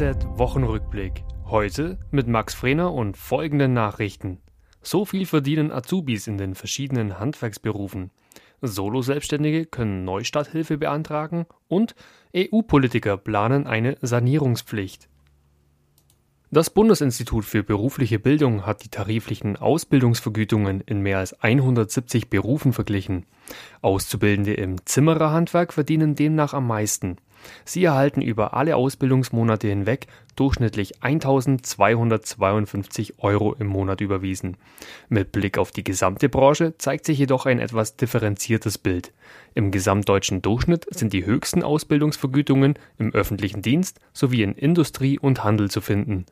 DHZ Wochenrückblick. Heute mit Max Frener und folgenden Nachrichten. So viel verdienen Azubis in den verschiedenen Handwerksberufen. Solo-Selbstständige können Neustarthilfe beantragen und EU-Politiker planen eine Sanierungspflicht. Das Bundesinstitut für berufliche Bildung hat die tariflichen Ausbildungsvergütungen in mehr als 170 Berufen verglichen. Auszubildende im Zimmererhandwerk verdienen demnach am meisten. Sie erhalten über alle Ausbildungsmonate hinweg durchschnittlich 1252 Euro im Monat überwiesen. Mit Blick auf die gesamte Branche zeigt sich jedoch ein etwas differenziertes Bild. Im gesamtdeutschen Durchschnitt sind die höchsten Ausbildungsvergütungen im öffentlichen Dienst sowie in Industrie und Handel zu finden.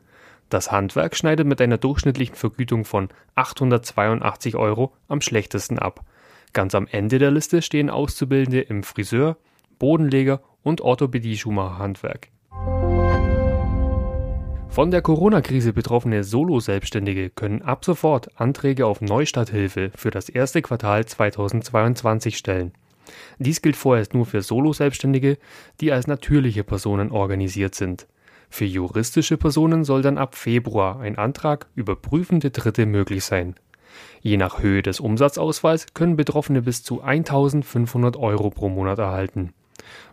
Das Handwerk schneidet mit einer durchschnittlichen Vergütung von 882 Euro am schlechtesten ab. Ganz am Ende der Liste stehen Auszubildende im Friseur, Bodenleger und Orthopädie-Schuhmacherhandwerk. Von der Corona-Krise betroffene Solo-Selbstständige können ab sofort Anträge auf Neustarthilfe für das erste Quartal 2022 stellen. Dies gilt vorerst nur für Solo-Selbstständige, die als natürliche Personen organisiert sind. Für juristische Personen soll dann ab Februar ein Antrag über prüfende Dritte möglich sein. Je nach Höhe des Umsatzausfalls können Betroffene bis zu 1500 Euro pro Monat erhalten.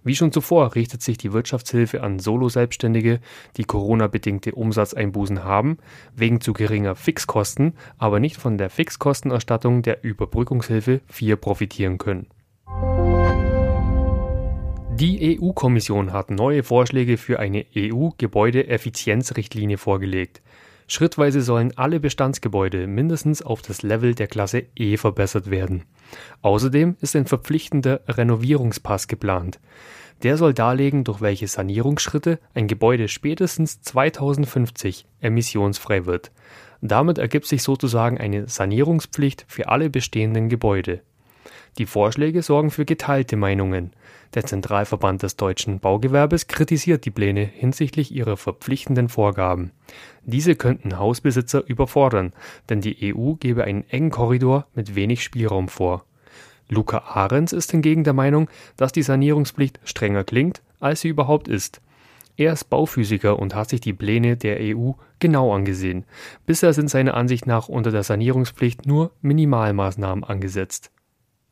Wie schon zuvor richtet sich die Wirtschaftshilfe an Solo-Selbstständige, die Corona-bedingte Umsatzeinbußen haben, wegen zu geringer Fixkosten, aber nicht von der Fixkostenerstattung der Überbrückungshilfe 4 profitieren können. Die EU-Kommission hat neue Vorschläge für eine EU-Gebäudeeffizienzrichtlinie vorgelegt. Schrittweise sollen alle Bestandsgebäude mindestens auf das Level der Klasse E verbessert werden. Außerdem ist ein verpflichtender Renovierungspass geplant. Der soll darlegen, durch welche Sanierungsschritte ein Gebäude spätestens 2050 emissionsfrei wird. Damit ergibt sich sozusagen eine Sanierungspflicht für alle bestehenden Gebäude. Die Vorschläge sorgen für geteilte Meinungen. Der Zentralverband des deutschen Baugewerbes kritisiert die Pläne hinsichtlich ihrer verpflichtenden Vorgaben. Diese könnten Hausbesitzer überfordern, denn die EU gebe einen engen Korridor mit wenig Spielraum vor. Luca Ahrens ist hingegen der Meinung, dass die Sanierungspflicht strenger klingt, als sie überhaupt ist. Er ist Bauphysiker und hat sich die Pläne der EU genau angesehen. Bisher sind seiner Ansicht nach unter der Sanierungspflicht nur Minimalmaßnahmen angesetzt.